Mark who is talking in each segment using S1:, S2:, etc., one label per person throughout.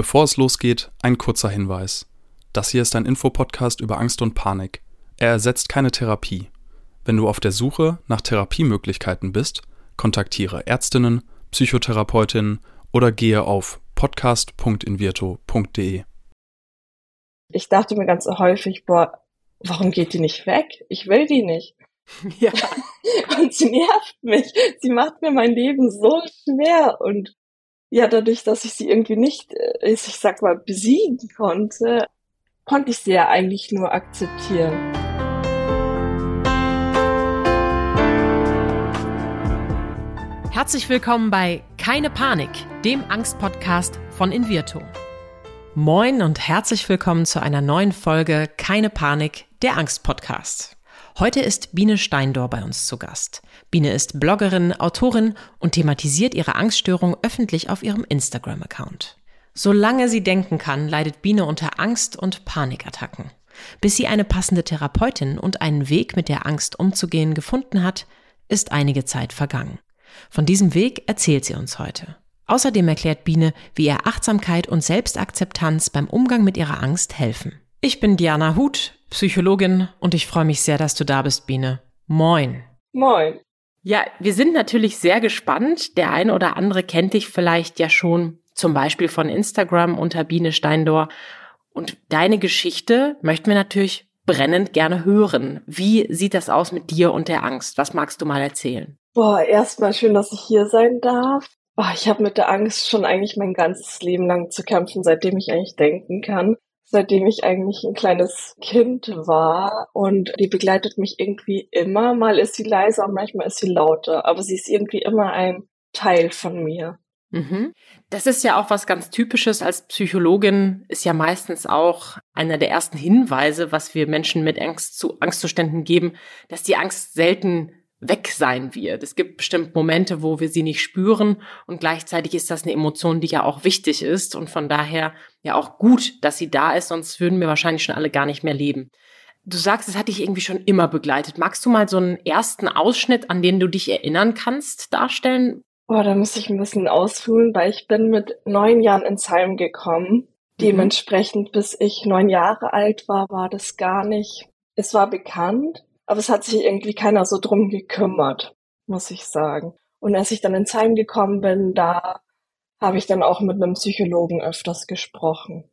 S1: Bevor es losgeht, ein kurzer Hinweis. Das hier ist ein Infopodcast über Angst und Panik. Er ersetzt keine Therapie. Wenn du auf der Suche nach Therapiemöglichkeiten bist, kontaktiere Ärztinnen, Psychotherapeutinnen oder gehe auf podcast.invirto.de.
S2: Ich dachte mir ganz häufig, boah, warum geht die nicht weg? Ich will die nicht. Ja. Und sie nervt mich. Sie macht mir mein Leben so schwer und ja, dadurch, dass ich sie irgendwie nicht, äh, ich sag mal, besiegen konnte, konnte ich sie ja eigentlich nur akzeptieren.
S3: Herzlich willkommen bei Keine Panik, dem Angstpodcast von Invirto. Moin und herzlich willkommen zu einer neuen Folge Keine Panik, der Angstpodcast. Heute ist Biene Steindor bei uns zu Gast. Biene ist Bloggerin, Autorin und thematisiert ihre Angststörung öffentlich auf ihrem Instagram-Account. Solange sie denken kann, leidet Biene unter Angst- und Panikattacken. Bis sie eine passende Therapeutin und einen Weg mit der Angst umzugehen gefunden hat, ist einige Zeit vergangen. Von diesem Weg erzählt sie uns heute. Außerdem erklärt Biene, wie ihr Achtsamkeit und Selbstakzeptanz beim Umgang mit ihrer Angst helfen. Ich bin Diana Huth, Psychologin und ich freue mich sehr, dass du da bist, Biene. Moin.
S2: Moin.
S3: Ja, wir sind natürlich sehr gespannt. Der eine oder andere kennt dich vielleicht ja schon zum Beispiel von Instagram unter Biene Steindor. Und deine Geschichte möchten wir natürlich brennend gerne hören. Wie sieht das aus mit dir und der Angst? Was magst du mal erzählen?
S2: Boah, erstmal schön, dass ich hier sein darf. Boah, ich habe mit der Angst schon eigentlich mein ganzes Leben lang zu kämpfen, seitdem ich eigentlich denken kann seitdem ich eigentlich ein kleines Kind war und die begleitet mich irgendwie immer. Mal ist sie leiser, manchmal ist sie lauter, aber sie ist irgendwie immer ein Teil von mir.
S3: Mhm. Das ist ja auch was ganz Typisches als Psychologin, ist ja meistens auch einer der ersten Hinweise, was wir Menschen mit Angst zu Angstzuständen geben, dass die Angst selten weg sein wird. Es gibt bestimmt Momente, wo wir sie nicht spüren und gleichzeitig ist das eine Emotion, die ja auch wichtig ist und von daher ja auch gut, dass sie da ist, sonst würden wir wahrscheinlich schon alle gar nicht mehr leben. Du sagst, es hat dich irgendwie schon immer begleitet. Magst du mal so einen ersten Ausschnitt, an den du dich erinnern kannst, darstellen?
S2: Boah, da muss ich ein bisschen ausholen, weil ich bin mit neun Jahren ins Heim gekommen. Mhm. Dementsprechend, bis ich neun Jahre alt war, war das gar nicht. Es war bekannt, aber es hat sich irgendwie keiner so drum gekümmert, muss ich sagen. Und als ich dann ins Heim gekommen bin, da habe ich dann auch mit einem Psychologen öfters gesprochen.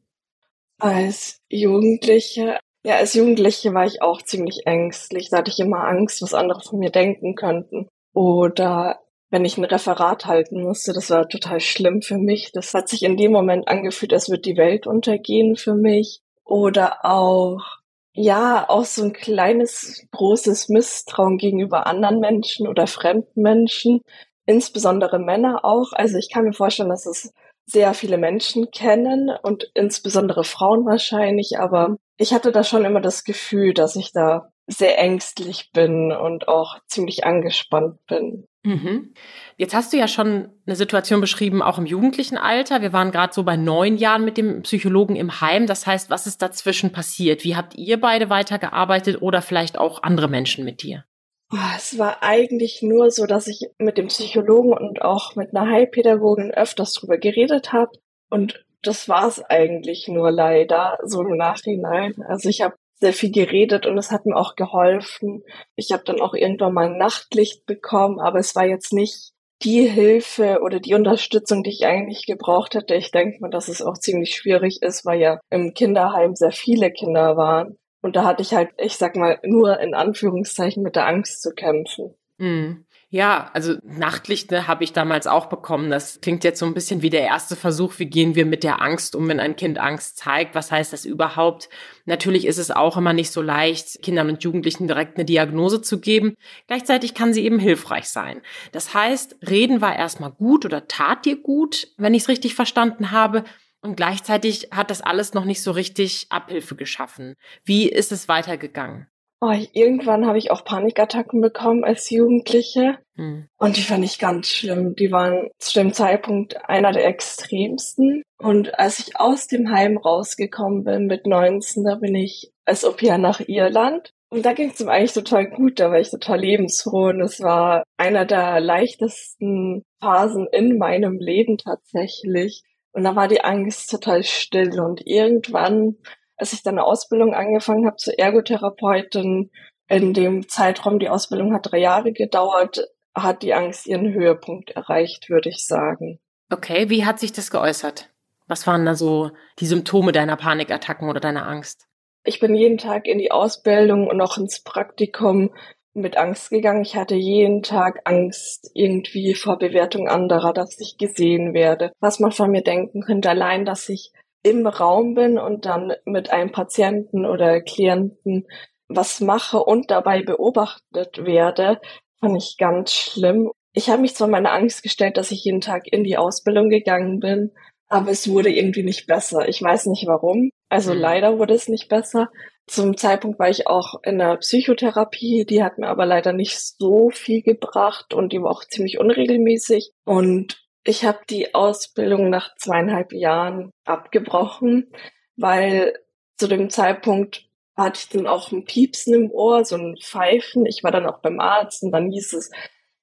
S2: Als Jugendliche, ja, als Jugendliche war ich auch ziemlich ängstlich. Da hatte ich immer Angst, was andere von mir denken könnten. Oder wenn ich ein Referat halten musste, das war total schlimm für mich. Das hat sich in dem Moment angefühlt, als würde die Welt untergehen für mich. Oder auch ja, auch so ein kleines, großes Misstrauen gegenüber anderen Menschen oder fremden Menschen, insbesondere Männer auch. Also ich kann mir vorstellen, dass es sehr viele Menschen kennen und insbesondere Frauen wahrscheinlich, aber ich hatte da schon immer das Gefühl, dass ich da sehr ängstlich bin und auch ziemlich angespannt bin.
S3: Mhm. Jetzt hast du ja schon eine Situation beschrieben, auch im jugendlichen Alter. Wir waren gerade so bei neun Jahren mit dem Psychologen im Heim. Das heißt, was ist dazwischen passiert? Wie habt ihr beide weitergearbeitet oder vielleicht auch andere Menschen mit dir?
S2: Ah, es war eigentlich nur so, dass ich mit dem Psychologen und auch mit einer Heilpädagogin öfters drüber geredet habe. Und das war es eigentlich nur leider, so im Nachhinein. Also ich habe sehr viel geredet und es hat mir auch geholfen. Ich habe dann auch irgendwann mal ein Nachtlicht bekommen, aber es war jetzt nicht die Hilfe oder die Unterstützung, die ich eigentlich gebraucht hätte. Ich denke mal, dass es auch ziemlich schwierig ist, weil ja im Kinderheim sehr viele Kinder waren. Und da hatte ich halt, ich sag mal, nur in Anführungszeichen mit der Angst zu kämpfen.
S3: Mhm. Ja, also Nachtlicht ne, habe ich damals auch bekommen. Das klingt jetzt so ein bisschen wie der erste Versuch, wie gehen wir mit der Angst um, wenn ein Kind Angst zeigt. Was heißt das überhaupt? Natürlich ist es auch immer nicht so leicht, Kindern und Jugendlichen direkt eine Diagnose zu geben. Gleichzeitig kann sie eben hilfreich sein. Das heißt, reden war erstmal gut oder tat dir gut, wenn ich es richtig verstanden habe. Und gleichzeitig hat das alles noch nicht so richtig Abhilfe geschaffen. Wie ist es weitergegangen?
S2: Oh, irgendwann habe ich auch Panikattacken bekommen als Jugendliche. Hm. Und die fand ich ganz schlimm. Die waren zu dem Zeitpunkt einer der extremsten. Und als ich aus dem Heim rausgekommen bin mit 19, da bin ich als Au pair nach Irland. Und da ging es mir eigentlich total gut, da war ich total lebensfroh und es war einer der leichtesten Phasen in meinem Leben tatsächlich. Und da war die Angst total still. Und irgendwann, als ich dann eine Ausbildung angefangen habe zur Ergotherapeutin, in dem Zeitraum, die Ausbildung hat drei Jahre gedauert, hat die Angst ihren Höhepunkt erreicht, würde ich sagen.
S3: Okay, wie hat sich das geäußert? Was waren da so die Symptome deiner Panikattacken oder deiner Angst?
S2: Ich bin jeden Tag in die Ausbildung und auch ins Praktikum mit Angst gegangen. Ich hatte jeden Tag Angst irgendwie vor Bewertung anderer, dass ich gesehen werde, was man von mir denken könnte. Allein, dass ich im Raum bin und dann mit einem Patienten oder Klienten was mache und dabei beobachtet werde, fand ich ganz schlimm. Ich habe mich zwar meine Angst gestellt, dass ich jeden Tag in die Ausbildung gegangen bin, aber es wurde irgendwie nicht besser. Ich weiß nicht warum. Also mhm. leider wurde es nicht besser. Zum Zeitpunkt war ich auch in der Psychotherapie, die hat mir aber leider nicht so viel gebracht und die war auch ziemlich unregelmäßig. Und ich habe die Ausbildung nach zweieinhalb Jahren abgebrochen, weil zu dem Zeitpunkt hatte ich dann auch ein Piepsen im Ohr, so ein Pfeifen. Ich war dann auch beim Arzt und dann hieß es,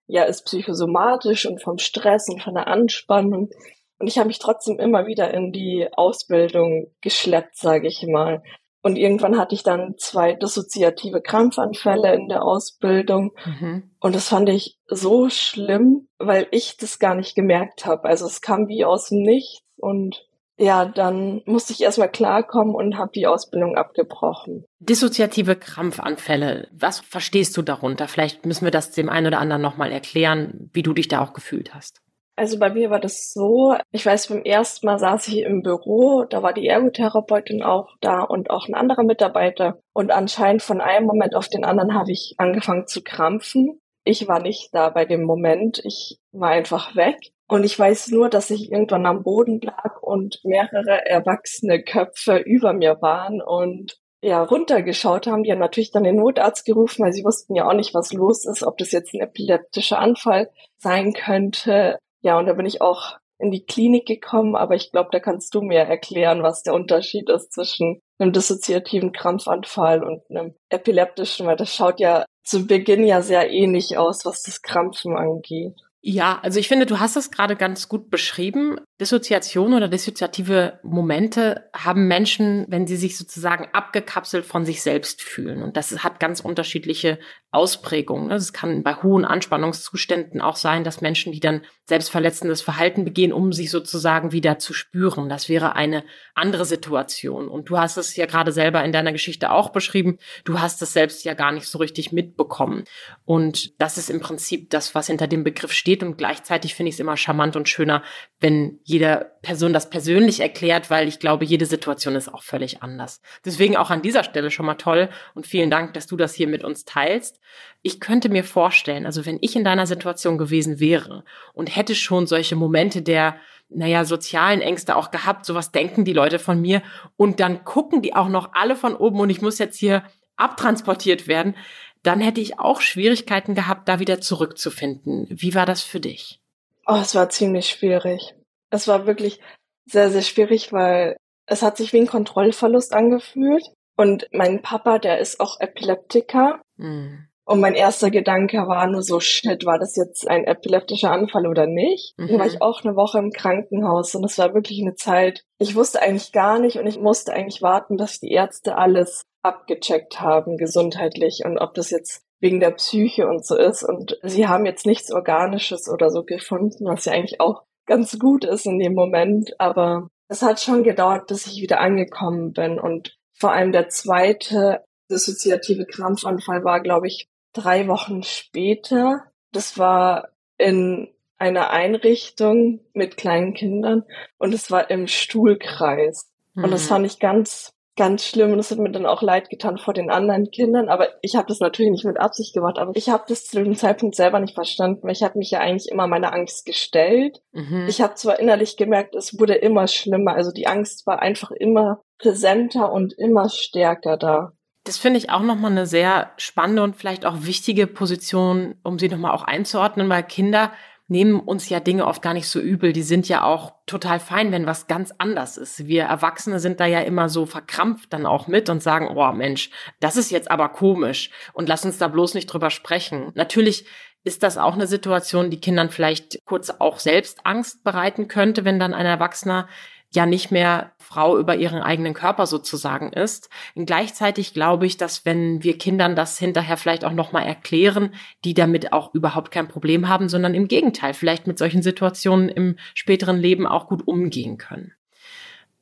S2: ja, ist psychosomatisch und vom Stress und von der Anspannung. Und ich habe mich trotzdem immer wieder in die Ausbildung geschleppt, sage ich mal. Und irgendwann hatte ich dann zwei dissoziative Krampfanfälle in der Ausbildung. Mhm. Und das fand ich so schlimm, weil ich das gar nicht gemerkt habe. Also es kam wie aus dem Nichts und ja, dann musste ich erstmal klarkommen und habe die Ausbildung abgebrochen.
S3: Dissoziative Krampfanfälle, was verstehst du darunter? Vielleicht müssen wir das dem einen oder anderen nochmal erklären, wie du dich da auch gefühlt hast.
S2: Also bei mir war das so, ich weiß, beim ersten Mal saß ich im Büro, da war die Ergotherapeutin auch da und auch ein anderer Mitarbeiter. Und anscheinend von einem Moment auf den anderen habe ich angefangen zu krampfen. Ich war nicht da bei dem Moment, ich war einfach weg. Und ich weiß nur, dass ich irgendwann am Boden lag und mehrere erwachsene Köpfe über mir waren und ja, runtergeschaut haben. Die haben natürlich dann den Notarzt gerufen, weil sie wussten ja auch nicht, was los ist, ob das jetzt ein epileptischer Anfall sein könnte. Ja, und da bin ich auch in die Klinik gekommen, aber ich glaube, da kannst du mir erklären, was der Unterschied ist zwischen einem dissoziativen Krampfanfall und einem epileptischen, weil das schaut ja zu Beginn ja sehr ähnlich aus, was das Krampfen angeht.
S3: Ja, also ich finde, du hast es gerade ganz gut beschrieben. Dissoziation oder dissoziative Momente haben Menschen, wenn sie sich sozusagen abgekapselt von sich selbst fühlen. Und das hat ganz unterschiedliche Ausprägungen. Es kann bei hohen Anspannungszuständen auch sein, dass Menschen, die dann selbstverletzendes Verhalten begehen, um sich sozusagen wieder zu spüren. Das wäre eine andere Situation. Und du hast es ja gerade selber in deiner Geschichte auch beschrieben. Du hast es selbst ja gar nicht so richtig mitbekommen. Und das ist im Prinzip das, was hinter dem Begriff steht. Und gleichzeitig finde ich es immer charmant und schöner, wenn jeder Person das persönlich erklärt, weil ich glaube, jede Situation ist auch völlig anders. Deswegen auch an dieser Stelle schon mal toll und vielen Dank, dass du das hier mit uns teilst. Ich könnte mir vorstellen, also wenn ich in deiner Situation gewesen wäre und hätte schon solche Momente der naja, sozialen Ängste auch gehabt, sowas denken die Leute von mir und dann gucken die auch noch alle von oben und ich muss jetzt hier abtransportiert werden, dann hätte ich auch Schwierigkeiten gehabt, da wieder zurückzufinden. Wie war das für dich?
S2: Oh, es war ziemlich schwierig. Es war wirklich sehr, sehr schwierig, weil es hat sich wie ein Kontrollverlust angefühlt. Und mein Papa, der ist auch Epileptiker. Mhm. Und mein erster Gedanke war nur so, shit, war das jetzt ein epileptischer Anfall oder nicht? Mhm. Dann war ich auch eine Woche im Krankenhaus und es war wirklich eine Zeit, ich wusste eigentlich gar nicht und ich musste eigentlich warten, dass die Ärzte alles abgecheckt haben, gesundheitlich und ob das jetzt wegen der Psyche und so ist. Und sie haben jetzt nichts Organisches oder so gefunden, was ja eigentlich auch ganz gut ist in dem Moment. Aber es hat schon gedauert, bis ich wieder angekommen bin. Und vor allem der zweite dissoziative Krampfanfall war, glaube ich, drei Wochen später. Das war in einer Einrichtung mit kleinen Kindern und es war im Stuhlkreis. Mhm. Und das mhm. fand ich ganz ganz schlimm und es hat mir dann auch leid getan vor den anderen Kindern, aber ich habe das natürlich nicht mit Absicht gemacht, aber ich habe das zu dem Zeitpunkt selber nicht verstanden, weil ich habe mich ja eigentlich immer meiner Angst gestellt. Mhm. Ich habe zwar innerlich gemerkt, es wurde immer schlimmer, also die Angst war einfach immer präsenter und immer stärker da.
S3: Das finde ich auch nochmal eine sehr spannende und vielleicht auch wichtige Position, um sie nochmal auch einzuordnen, weil Kinder nehmen uns ja Dinge oft gar nicht so übel. Die sind ja auch total fein, wenn was ganz anders ist. Wir Erwachsene sind da ja immer so verkrampft dann auch mit und sagen, oh Mensch, das ist jetzt aber komisch und lass uns da bloß nicht drüber sprechen. Natürlich Ist das auch eine Situation, die Kindern vielleicht kurz auch selbst Angst bereiten könnte, wenn dann ein Erwachsener ja nicht mehr Frau über ihren eigenen Körper sozusagen ist. Und gleichzeitig glaube ich, dass wenn wir Kindern das hinterher vielleicht auch nochmal erklären, die damit auch überhaupt kein Problem haben, sondern im Gegenteil vielleicht mit solchen Situationen im späteren Leben auch gut umgehen können.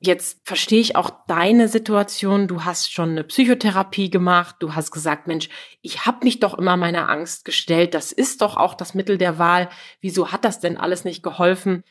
S3: Jetzt verstehe ich auch deine Situation. Du hast schon eine Psychotherapie gemacht. Du hast gesagt, Mensch, ich habe mich doch immer meiner Angst gestellt. Das ist doch auch das Mittel der Wahl. Wieso hat das denn alles nicht geholfen?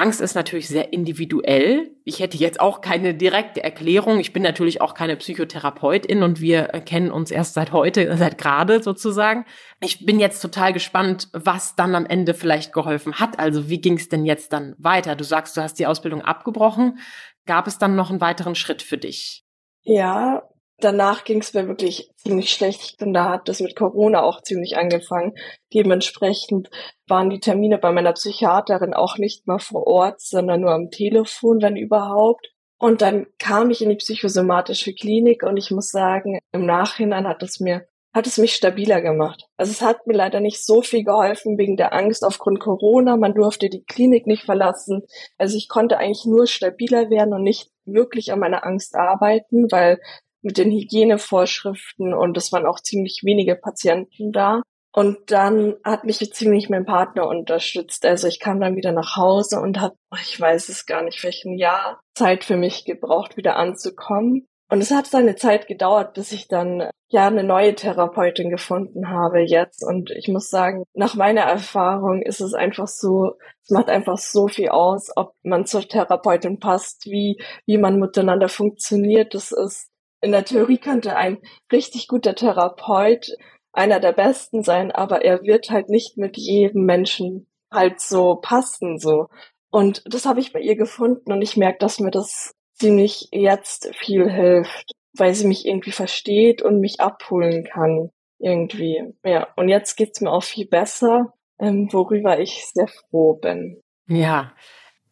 S3: Angst ist natürlich sehr individuell. Ich hätte jetzt auch keine direkte Erklärung. Ich bin natürlich auch keine Psychotherapeutin und wir kennen uns erst seit heute, seit gerade sozusagen. Ich bin jetzt total gespannt, was dann am Ende vielleicht geholfen hat. Also wie ging es denn jetzt dann weiter? Du sagst, du hast die Ausbildung abgebrochen. Gab es dann noch einen weiteren Schritt für dich?
S2: Ja, danach ging es mir wirklich ziemlich schlecht und da hat das mit Corona auch ziemlich angefangen. Dementsprechend waren die Termine bei meiner Psychiaterin auch nicht mal vor Ort, sondern nur am Telefon, wenn überhaupt. Und dann kam ich in die psychosomatische Klinik und ich muss sagen, im Nachhinein hat es mir hat es mich stabiler gemacht. Also es hat mir leider nicht so viel geholfen wegen der Angst aufgrund Corona. Man durfte die Klinik nicht verlassen. Also ich konnte eigentlich nur stabiler werden und nicht wirklich an meiner Angst arbeiten, weil mit den Hygienevorschriften und es waren auch ziemlich wenige Patienten da. Und dann hat mich ziemlich mein Partner unterstützt. Also ich kam dann wieder nach Hause und habe, ich weiß es gar nicht, welchen Jahr Zeit für mich gebraucht, wieder anzukommen. Und es hat seine Zeit gedauert, bis ich dann ja eine neue Therapeutin gefunden habe jetzt. Und ich muss sagen, nach meiner Erfahrung ist es einfach so, es macht einfach so viel aus, ob man zur Therapeutin passt, wie, wie man miteinander funktioniert. Das ist in der Theorie könnte ein richtig guter Therapeut einer der besten sein, aber er wird halt nicht mit jedem Menschen halt so passen, so. Und das habe ich bei ihr gefunden und ich merke, dass mir das ziemlich jetzt viel hilft, weil sie mich irgendwie versteht und mich abholen kann. Irgendwie. Ja. Und jetzt geht's mir auch viel besser, ähm, worüber ich sehr froh bin.
S3: Ja.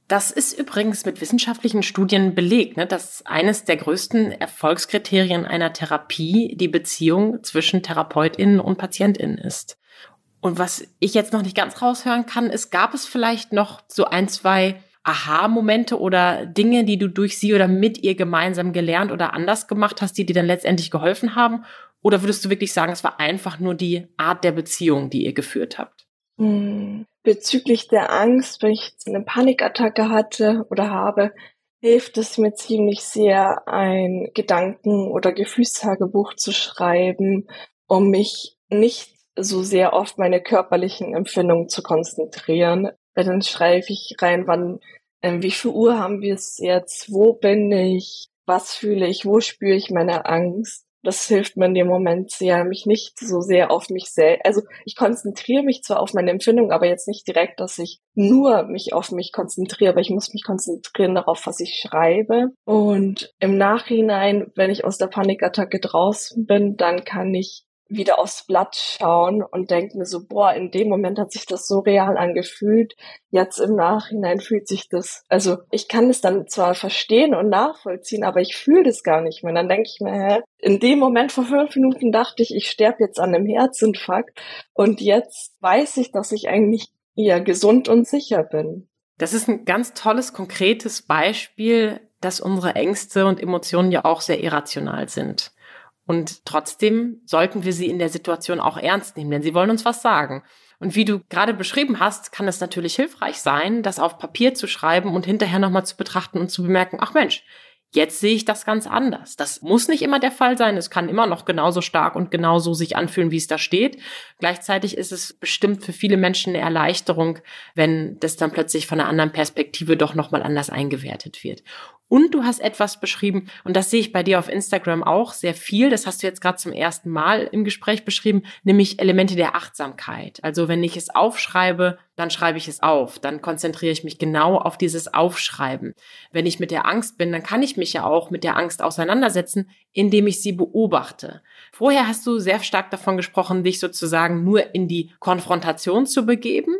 S3: Das ist übrigens mit wissenschaftlichen Studien belegt, ne, dass eines der größten Erfolgskriterien einer Therapie die Beziehung zwischen Therapeutinnen und Patientinnen ist. Und was ich jetzt noch nicht ganz raushören kann, ist, gab es vielleicht noch so ein, zwei Aha-Momente oder Dinge, die du durch sie oder mit ihr gemeinsam gelernt oder anders gemacht hast, die dir dann letztendlich geholfen haben? Oder würdest du wirklich sagen, es war einfach nur die Art der Beziehung, die ihr geführt habt?
S2: Hm bezüglich der Angst, wenn ich eine Panikattacke hatte oder habe, hilft es mir ziemlich sehr, ein Gedanken- oder Gefühlstagebuch zu schreiben, um mich nicht so sehr auf meine körperlichen Empfindungen zu konzentrieren. Weil dann schreibe ich rein, wann, äh, wie viel Uhr haben wir es jetzt, wo bin ich, was fühle ich, wo spüre ich meine Angst das hilft mir in dem Moment sehr, mich nicht so sehr auf mich selbst. Also ich konzentriere mich zwar auf meine Empfindung, aber jetzt nicht direkt, dass ich nur mich auf mich konzentriere, aber ich muss mich konzentrieren darauf, was ich schreibe. Und im Nachhinein, wenn ich aus der Panikattacke draußen bin, dann kann ich wieder aufs Blatt schauen und denke mir so, boah, in dem Moment hat sich das so real angefühlt. Jetzt im Nachhinein fühlt sich das, also ich kann es dann zwar verstehen und nachvollziehen, aber ich fühle das gar nicht mehr. dann denke ich mir, hä, in dem Moment vor fünf Minuten dachte ich, ich sterbe jetzt an einem Herzinfarkt und jetzt weiß ich, dass ich eigentlich eher gesund und sicher bin.
S3: Das ist ein ganz tolles, konkretes Beispiel, dass unsere Ängste und Emotionen ja auch sehr irrational sind. Und trotzdem sollten wir sie in der Situation auch ernst nehmen, denn sie wollen uns was sagen. Und wie du gerade beschrieben hast, kann es natürlich hilfreich sein, das auf Papier zu schreiben und hinterher nochmal zu betrachten und zu bemerken, ach Mensch, Jetzt sehe ich das ganz anders. Das muss nicht immer der Fall sein. Es kann immer noch genauso stark und genauso sich anfühlen, wie es da steht. Gleichzeitig ist es bestimmt für viele Menschen eine Erleichterung, wenn das dann plötzlich von einer anderen Perspektive doch nochmal anders eingewertet wird. Und du hast etwas beschrieben, und das sehe ich bei dir auf Instagram auch sehr viel, das hast du jetzt gerade zum ersten Mal im Gespräch beschrieben, nämlich Elemente der Achtsamkeit. Also wenn ich es aufschreibe, dann schreibe ich es auf, dann konzentriere ich mich genau auf dieses Aufschreiben. Wenn ich mit der Angst bin, dann kann ich mich ja auch mit der Angst auseinandersetzen, indem ich sie beobachte. Vorher hast du sehr stark davon gesprochen, dich sozusagen nur in die Konfrontation zu begeben.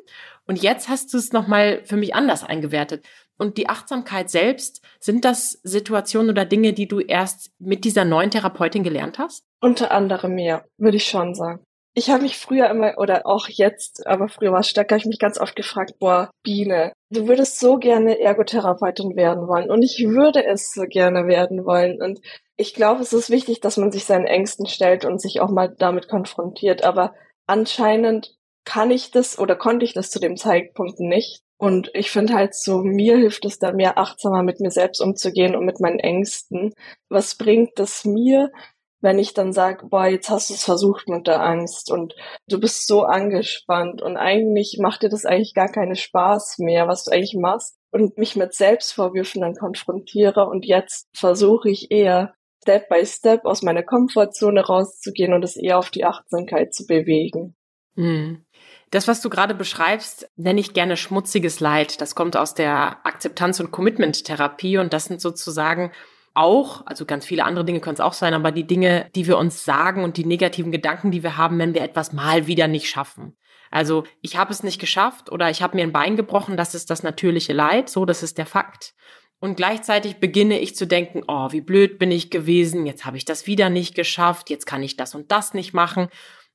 S3: Und jetzt hast du es nochmal für mich anders eingewertet. Und die Achtsamkeit selbst, sind das Situationen oder Dinge, die du erst mit dieser neuen Therapeutin gelernt hast?
S2: Unter anderem ja, würde ich schon sagen. Ich habe mich früher immer, oder auch jetzt, aber früher war es stärker, ich mich ganz oft gefragt, boah, Biene, du würdest so gerne Ergotherapeutin werden wollen und ich würde es so gerne werden wollen. Und ich glaube, es ist wichtig, dass man sich seinen Ängsten stellt und sich auch mal damit konfrontiert. Aber anscheinend kann ich das oder konnte ich das zu dem Zeitpunkt nicht. Und ich finde halt so, mir hilft es da mehr achtsamer mit mir selbst umzugehen und mit meinen Ängsten. Was bringt das mir, wenn ich dann sage, boah, jetzt hast du es versucht mit der Angst und du bist so angespannt und eigentlich macht dir das eigentlich gar keinen Spaß mehr, was du eigentlich machst und mich mit Selbstvorwürfen dann konfrontiere und jetzt versuche ich eher Step by Step aus meiner Komfortzone rauszugehen und es eher auf die Achtsamkeit zu bewegen.
S3: Hm. Das, was du gerade beschreibst, nenne ich gerne schmutziges Leid. Das kommt aus der Akzeptanz- und Commitment-Therapie und das sind sozusagen auch, also ganz viele andere Dinge können es auch sein, aber die Dinge, die wir uns sagen und die negativen Gedanken, die wir haben, wenn wir etwas mal wieder nicht schaffen. Also ich habe es nicht geschafft oder ich habe mir ein Bein gebrochen, das ist das natürliche Leid, so, das ist der Fakt. Und gleichzeitig beginne ich zu denken, oh, wie blöd bin ich gewesen, jetzt habe ich das wieder nicht geschafft, jetzt kann ich das und das nicht machen.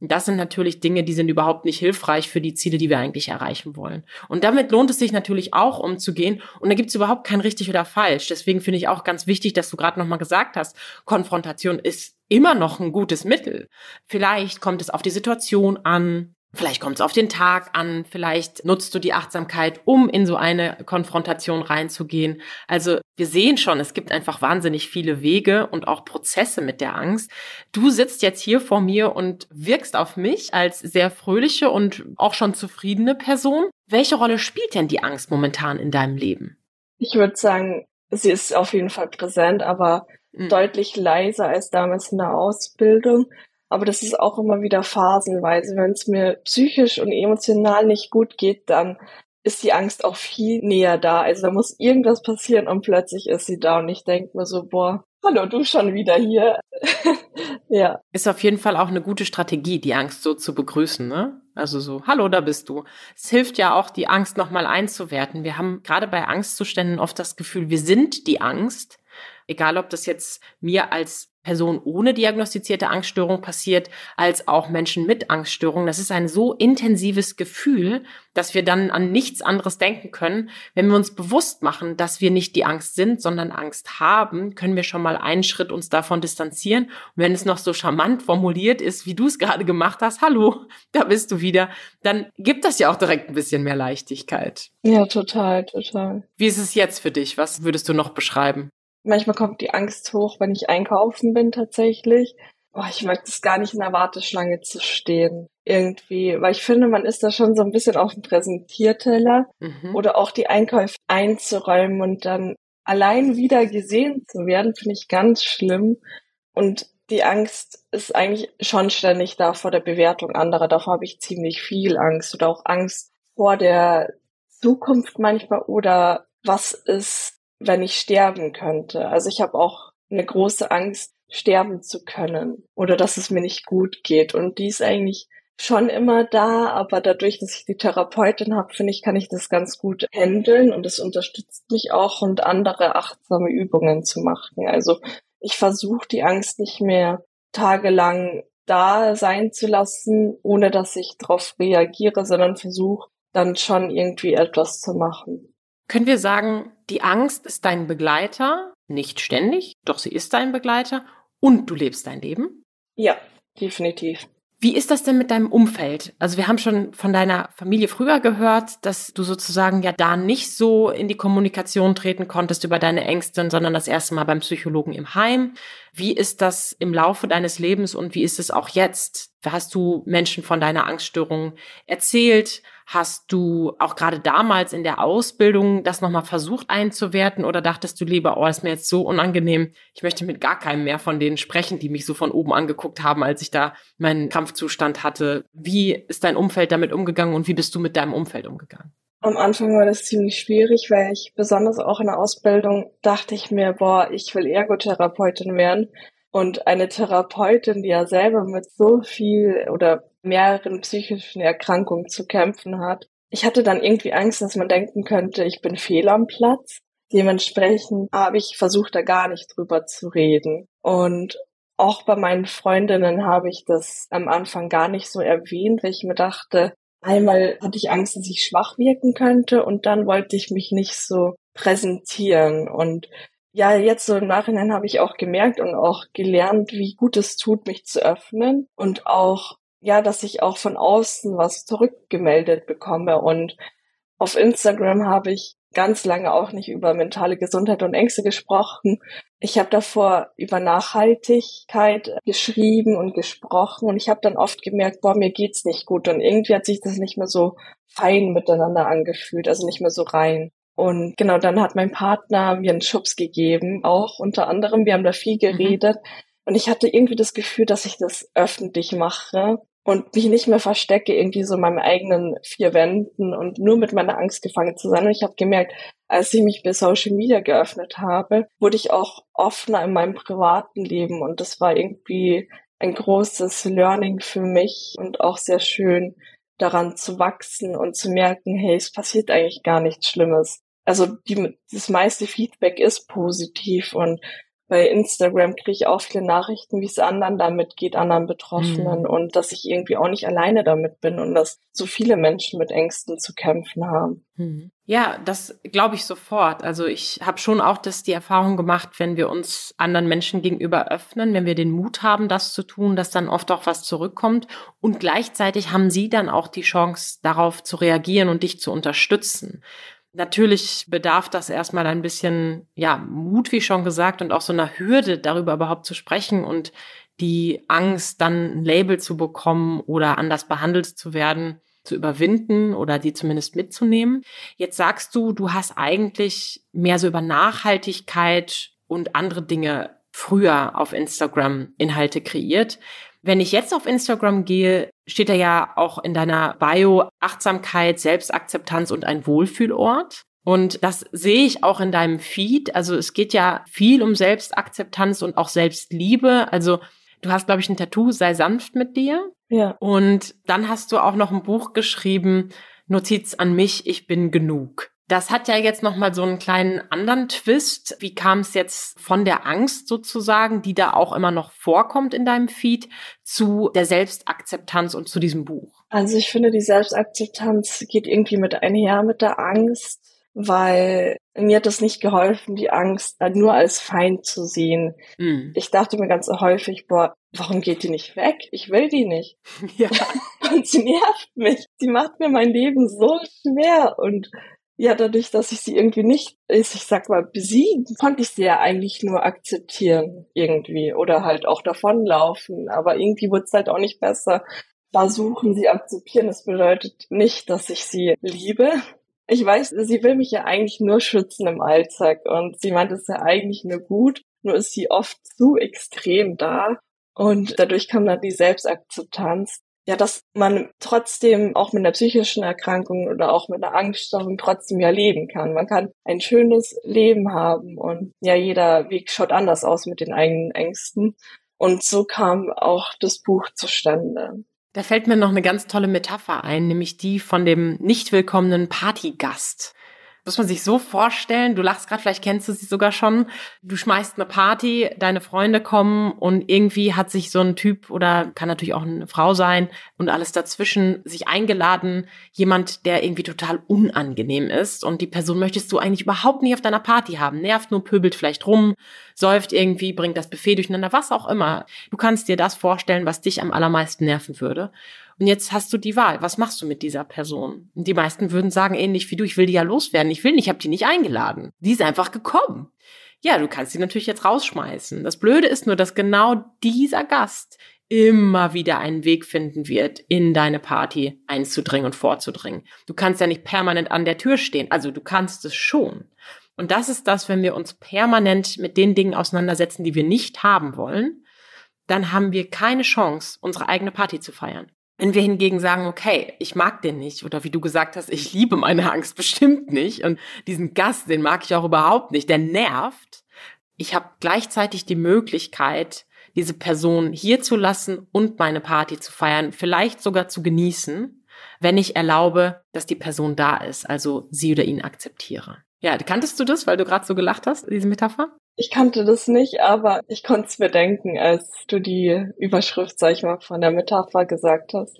S3: Das sind natürlich Dinge, die sind überhaupt nicht hilfreich für die Ziele, die wir eigentlich erreichen wollen. Und damit lohnt es sich natürlich auch umzugehen. Und da gibt es überhaupt kein richtig oder falsch. Deswegen finde ich auch ganz wichtig, dass du gerade nochmal gesagt hast, Konfrontation ist immer noch ein gutes Mittel. Vielleicht kommt es auf die Situation an, Vielleicht kommt es auf den Tag an, vielleicht nutzt du die Achtsamkeit, um in so eine Konfrontation reinzugehen. Also wir sehen schon, es gibt einfach wahnsinnig viele Wege und auch Prozesse mit der Angst. Du sitzt jetzt hier vor mir und wirkst auf mich als sehr fröhliche und auch schon zufriedene Person. Welche Rolle spielt denn die Angst momentan in deinem Leben?
S2: Ich würde sagen, sie ist auf jeden Fall präsent, aber mhm. deutlich leiser als damals in der Ausbildung. Aber das ist auch immer wieder phasenweise. Wenn es mir psychisch und emotional nicht gut geht, dann ist die Angst auch viel näher da. Also da muss irgendwas passieren und plötzlich ist sie da und ich denke mir so, boah, hallo, du schon wieder hier.
S3: ja. Ist auf jeden Fall auch eine gute Strategie, die Angst so zu begrüßen, ne? Also so, hallo, da bist du. Es hilft ja auch, die Angst nochmal einzuwerten. Wir haben gerade bei Angstzuständen oft das Gefühl, wir sind die Angst. Egal, ob das jetzt mir als Person ohne diagnostizierte Angststörung passiert, als auch Menschen mit Angststörung. Das ist ein so intensives Gefühl, dass wir dann an nichts anderes denken können. Wenn wir uns bewusst machen, dass wir nicht die Angst sind, sondern Angst haben, können wir schon mal einen Schritt uns davon distanzieren. Und wenn es noch so charmant formuliert ist, wie du es gerade gemacht hast, hallo, da bist du wieder, dann gibt das ja auch direkt ein bisschen mehr Leichtigkeit.
S2: Ja, total, total.
S3: Wie ist es jetzt für dich? Was würdest du noch beschreiben?
S2: Manchmal kommt die Angst hoch, wenn ich einkaufen bin tatsächlich. Oh, ich mag das gar nicht in der Warteschlange zu stehen. Irgendwie, weil ich finde, man ist da schon so ein bisschen auf dem Präsentierteller mhm. oder auch die Einkäufe einzuräumen und dann allein wieder gesehen zu werden, finde ich ganz schlimm. Und die Angst ist eigentlich schon ständig da vor der Bewertung anderer. Davor habe ich ziemlich viel Angst oder auch Angst vor der Zukunft manchmal oder was ist, wenn ich sterben könnte. Also ich habe auch eine große Angst, sterben zu können oder dass es mir nicht gut geht. Und die ist eigentlich schon immer da, aber dadurch, dass ich die Therapeutin habe, finde ich, kann ich das ganz gut handeln und es unterstützt mich auch und andere achtsame Übungen zu machen. Also ich versuche die Angst nicht mehr tagelang da sein zu lassen, ohne dass ich darauf reagiere, sondern versuche dann schon irgendwie etwas zu machen.
S3: Können wir sagen, die Angst ist dein Begleiter, nicht ständig, doch sie ist dein Begleiter und du lebst dein Leben?
S2: Ja, definitiv.
S3: Wie ist das denn mit deinem Umfeld? Also wir haben schon von deiner Familie früher gehört, dass du sozusagen ja da nicht so in die Kommunikation treten konntest über deine Ängste, sondern das erste Mal beim Psychologen im Heim. Wie ist das im Laufe deines Lebens und wie ist es auch jetzt? Hast du Menschen von deiner Angststörung erzählt? Hast du auch gerade damals in der Ausbildung das nochmal versucht einzuwerten oder dachtest du lieber, oh, ist mir jetzt so unangenehm, ich möchte mit gar keinem mehr von denen sprechen, die mich so von oben angeguckt haben, als ich da meinen Kampfzustand hatte. Wie ist dein Umfeld damit umgegangen und wie bist du mit deinem Umfeld umgegangen?
S2: Am Anfang war das ziemlich schwierig, weil ich besonders auch in der Ausbildung dachte ich mir, boah, ich will Ergotherapeutin werden. Und eine Therapeutin, die ja selber mit so viel oder mehreren psychischen Erkrankungen zu kämpfen hat. Ich hatte dann irgendwie Angst, dass man denken könnte, ich bin fehl am Platz. Dementsprechend habe ich versucht, da gar nicht drüber zu reden. Und auch bei meinen Freundinnen habe ich das am Anfang gar nicht so erwähnt, weil ich mir dachte, einmal hatte ich Angst, dass ich schwach wirken könnte und dann wollte ich mich nicht so präsentieren. Und ja, jetzt so im Nachhinein habe ich auch gemerkt und auch gelernt, wie gut es tut, mich zu öffnen und auch, ja, dass ich auch von außen was zurückgemeldet bekomme. Und auf Instagram habe ich ganz lange auch nicht über mentale Gesundheit und Ängste gesprochen. Ich habe davor über Nachhaltigkeit geschrieben und gesprochen und ich habe dann oft gemerkt, boah, mir geht's nicht gut und irgendwie hat sich das nicht mehr so fein miteinander angefühlt, also nicht mehr so rein. Und genau, dann hat mein Partner mir einen Schubs gegeben, auch unter anderem. Wir haben da viel mhm. geredet. Mhm. Und ich hatte irgendwie das Gefühl, dass ich das öffentlich mache und mich nicht mehr verstecke, irgendwie so in meinen eigenen vier Wänden und nur mit meiner Angst gefangen zu sein. Und ich habe gemerkt, als ich mich bei Social Media geöffnet habe, wurde ich auch offener in meinem privaten Leben. Und das war irgendwie ein großes Learning für mich und auch sehr schön daran zu wachsen und zu merken, hey, es passiert eigentlich gar nichts Schlimmes. Also die, das meiste Feedback ist positiv und bei Instagram kriege ich auch viele Nachrichten, wie es anderen damit geht, anderen Betroffenen mhm. und dass ich irgendwie auch nicht alleine damit bin und dass so viele Menschen mit Ängsten zu kämpfen haben.
S3: Mhm. Ja, das glaube ich sofort. Also ich habe schon auch das die Erfahrung gemacht, wenn wir uns anderen Menschen gegenüber öffnen, wenn wir den Mut haben, das zu tun, dass dann oft auch was zurückkommt und gleichzeitig haben sie dann auch die Chance darauf zu reagieren und dich zu unterstützen. Natürlich bedarf das erstmal ein bisschen, ja, Mut, wie schon gesagt, und auch so einer Hürde, darüber überhaupt zu sprechen und die Angst, dann ein Label zu bekommen oder anders behandelt zu werden, zu überwinden oder die zumindest mitzunehmen. Jetzt sagst du, du hast eigentlich mehr so über Nachhaltigkeit und andere Dinge früher auf Instagram Inhalte kreiert. Wenn ich jetzt auf Instagram gehe, steht da ja auch in deiner Bio Achtsamkeit, Selbstakzeptanz und ein Wohlfühlort. Und das sehe ich auch in deinem Feed. Also es geht ja viel um Selbstakzeptanz und auch Selbstliebe. Also du hast, glaube ich, ein Tattoo, sei sanft mit dir.
S2: Ja.
S3: Und dann hast du auch noch ein Buch geschrieben, Notiz an mich, ich bin genug. Das hat ja jetzt noch mal so einen kleinen anderen Twist. Wie kam es jetzt von der Angst sozusagen, die da auch immer noch vorkommt in deinem Feed, zu der Selbstakzeptanz und zu diesem Buch?
S2: Also ich finde, die Selbstakzeptanz geht irgendwie mit einher mit der Angst, weil mir hat es nicht geholfen, die Angst nur als Feind zu sehen. Mm. Ich dachte mir ganz häufig, boah, warum geht die nicht weg? Ich will die nicht. Ja. und sie nervt mich. Sie macht mir mein Leben so schwer und ja, dadurch, dass ich sie irgendwie nicht, ich sag mal, besiegen, konnte ich sie ja eigentlich nur akzeptieren irgendwie oder halt auch davonlaufen. Aber irgendwie wurde es halt auch nicht besser. Versuchen, sie akzeptieren, das bedeutet nicht, dass ich sie liebe. Ich weiß, sie will mich ja eigentlich nur schützen im Alltag und sie meint es ja eigentlich nur gut, nur ist sie oft zu extrem da. Und dadurch kam dann die Selbstakzeptanz, ja, dass man trotzdem auch mit einer psychischen Erkrankung oder auch mit einer Angststörung trotzdem ja leben kann. Man kann ein schönes Leben haben und ja, jeder Weg schaut anders aus mit den eigenen Ängsten. Und so kam auch das Buch zustande.
S3: Da fällt mir noch eine ganz tolle Metapher ein, nämlich die von dem nicht willkommenen Partygast muss man sich so vorstellen, du lachst gerade, vielleicht kennst du sie sogar schon, du schmeißt eine Party, deine Freunde kommen und irgendwie hat sich so ein Typ oder kann natürlich auch eine Frau sein und alles dazwischen sich eingeladen, jemand, der irgendwie total unangenehm ist und die Person möchtest du eigentlich überhaupt nicht auf deiner Party haben, nervt nur, pöbelt vielleicht rum, säuft irgendwie, bringt das Buffet durcheinander, was auch immer. Du kannst dir das vorstellen, was dich am allermeisten nerven würde. Und jetzt hast du die Wahl. Was machst du mit dieser Person? Die meisten würden sagen, ähnlich wie du, ich will die ja loswerden. Ich will nicht, ich habe die nicht eingeladen. Die ist einfach gekommen. Ja, du kannst sie natürlich jetzt rausschmeißen. Das Blöde ist nur, dass genau dieser Gast immer wieder einen Weg finden wird, in deine Party einzudringen und vorzudringen. Du kannst ja nicht permanent an der Tür stehen. Also du kannst es schon. Und das ist das, wenn wir uns permanent mit den Dingen auseinandersetzen, die wir nicht haben wollen, dann haben wir keine Chance, unsere eigene Party zu feiern. Wenn wir hingegen sagen, okay, ich mag den nicht, oder wie du gesagt hast, ich liebe meine Angst bestimmt nicht und diesen Gast, den mag ich auch überhaupt nicht, der nervt. Ich habe gleichzeitig die Möglichkeit, diese Person hier zu lassen und meine Party zu feiern, vielleicht sogar zu genießen, wenn ich erlaube, dass die Person da ist, also sie oder ihn akzeptiere. Ja, kanntest du das, weil du gerade so gelacht hast, diese Metapher?
S2: Ich kannte das nicht, aber ich konnte es bedenken, als du die Überschrift, sag ich mal, von der Metapher gesagt hast.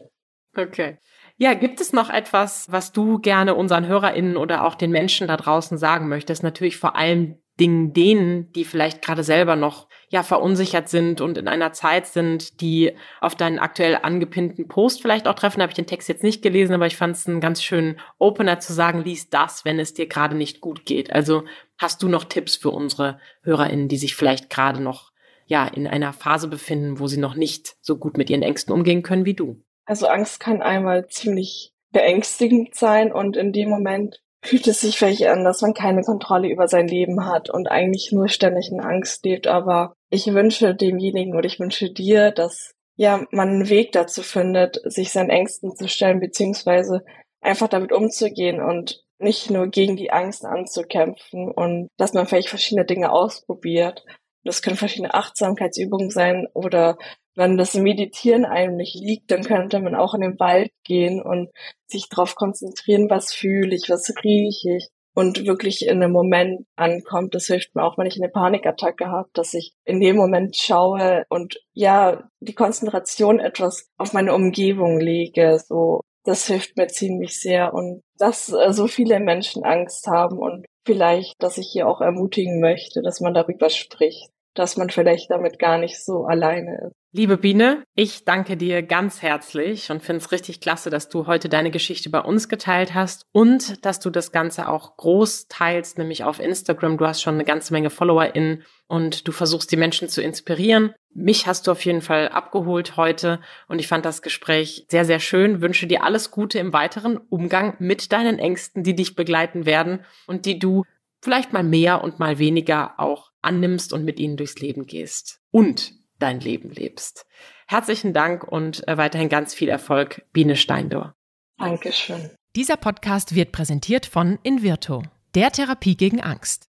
S3: Okay. Ja, gibt es noch etwas, was du gerne unseren HörerInnen oder auch den Menschen da draußen sagen möchtest? Natürlich vor allem Dingen denen, die vielleicht gerade selber noch ja verunsichert sind und in einer Zeit sind, die auf deinen aktuell angepinnten Post vielleicht auch treffen. Habe ich den Text jetzt nicht gelesen, aber ich fand es einen ganz schönen Opener zu sagen, lies das, wenn es dir gerade nicht gut geht. Also hast du noch Tipps für unsere HörerInnen, die sich vielleicht gerade noch ja in einer Phase befinden, wo sie noch nicht so gut mit ihren Ängsten umgehen können wie du?
S2: Also Angst kann einmal ziemlich beängstigend sein und in dem Moment fühlt es sich vielleicht an, dass man keine Kontrolle über sein Leben hat und eigentlich nur ständig in Angst lebt. Aber ich wünsche demjenigen oder ich wünsche dir, dass ja man einen Weg dazu findet, sich seinen Ängsten zu stellen, beziehungsweise einfach damit umzugehen und nicht nur gegen die Angst anzukämpfen und dass man vielleicht verschiedene Dinge ausprobiert. Das können verschiedene Achtsamkeitsübungen sein oder wenn das Meditieren einem nicht liegt, dann könnte man auch in den Wald gehen und sich darauf konzentrieren, was fühle ich, was rieche ich und wirklich in einem Moment ankommt. Das hilft mir auch, wenn ich eine Panikattacke habe, dass ich in dem Moment schaue und ja, die Konzentration etwas auf meine Umgebung lege. So, das hilft mir ziemlich sehr und dass äh, so viele Menschen Angst haben und vielleicht, dass ich hier auch ermutigen möchte, dass man darüber spricht, dass man vielleicht damit gar nicht so alleine ist.
S3: Liebe Biene, ich danke dir ganz herzlich und finde es richtig klasse, dass du heute deine Geschichte bei uns geteilt hast und dass du das Ganze auch groß teilst, nämlich auf Instagram. Du hast schon eine ganze Menge FollowerInnen und du versuchst die Menschen zu inspirieren. Mich hast du auf jeden Fall abgeholt heute und ich fand das Gespräch sehr, sehr schön. Wünsche dir alles Gute im weiteren Umgang mit deinen Ängsten, die dich begleiten werden und die du vielleicht mal mehr und mal weniger auch annimmst und mit ihnen durchs Leben gehst. Und dein Leben lebst. Herzlichen Dank und äh, weiterhin ganz viel Erfolg, Biene Steindor.
S2: Dankeschön.
S3: Dieser Podcast wird präsentiert von Invirto, der Therapie gegen Angst.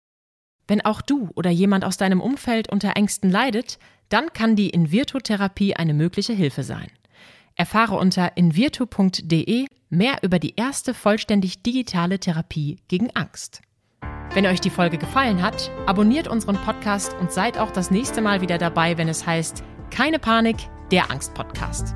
S3: Wenn auch du oder jemand aus deinem Umfeld unter Ängsten leidet, dann kann die Invirto-Therapie eine mögliche Hilfe sein. Erfahre unter invirto.de mehr über die erste vollständig digitale Therapie gegen Angst. Wenn euch die Folge gefallen hat, abonniert unseren Podcast und seid auch das nächste Mal wieder dabei, wenn es heißt Keine Panik, der Angst-Podcast.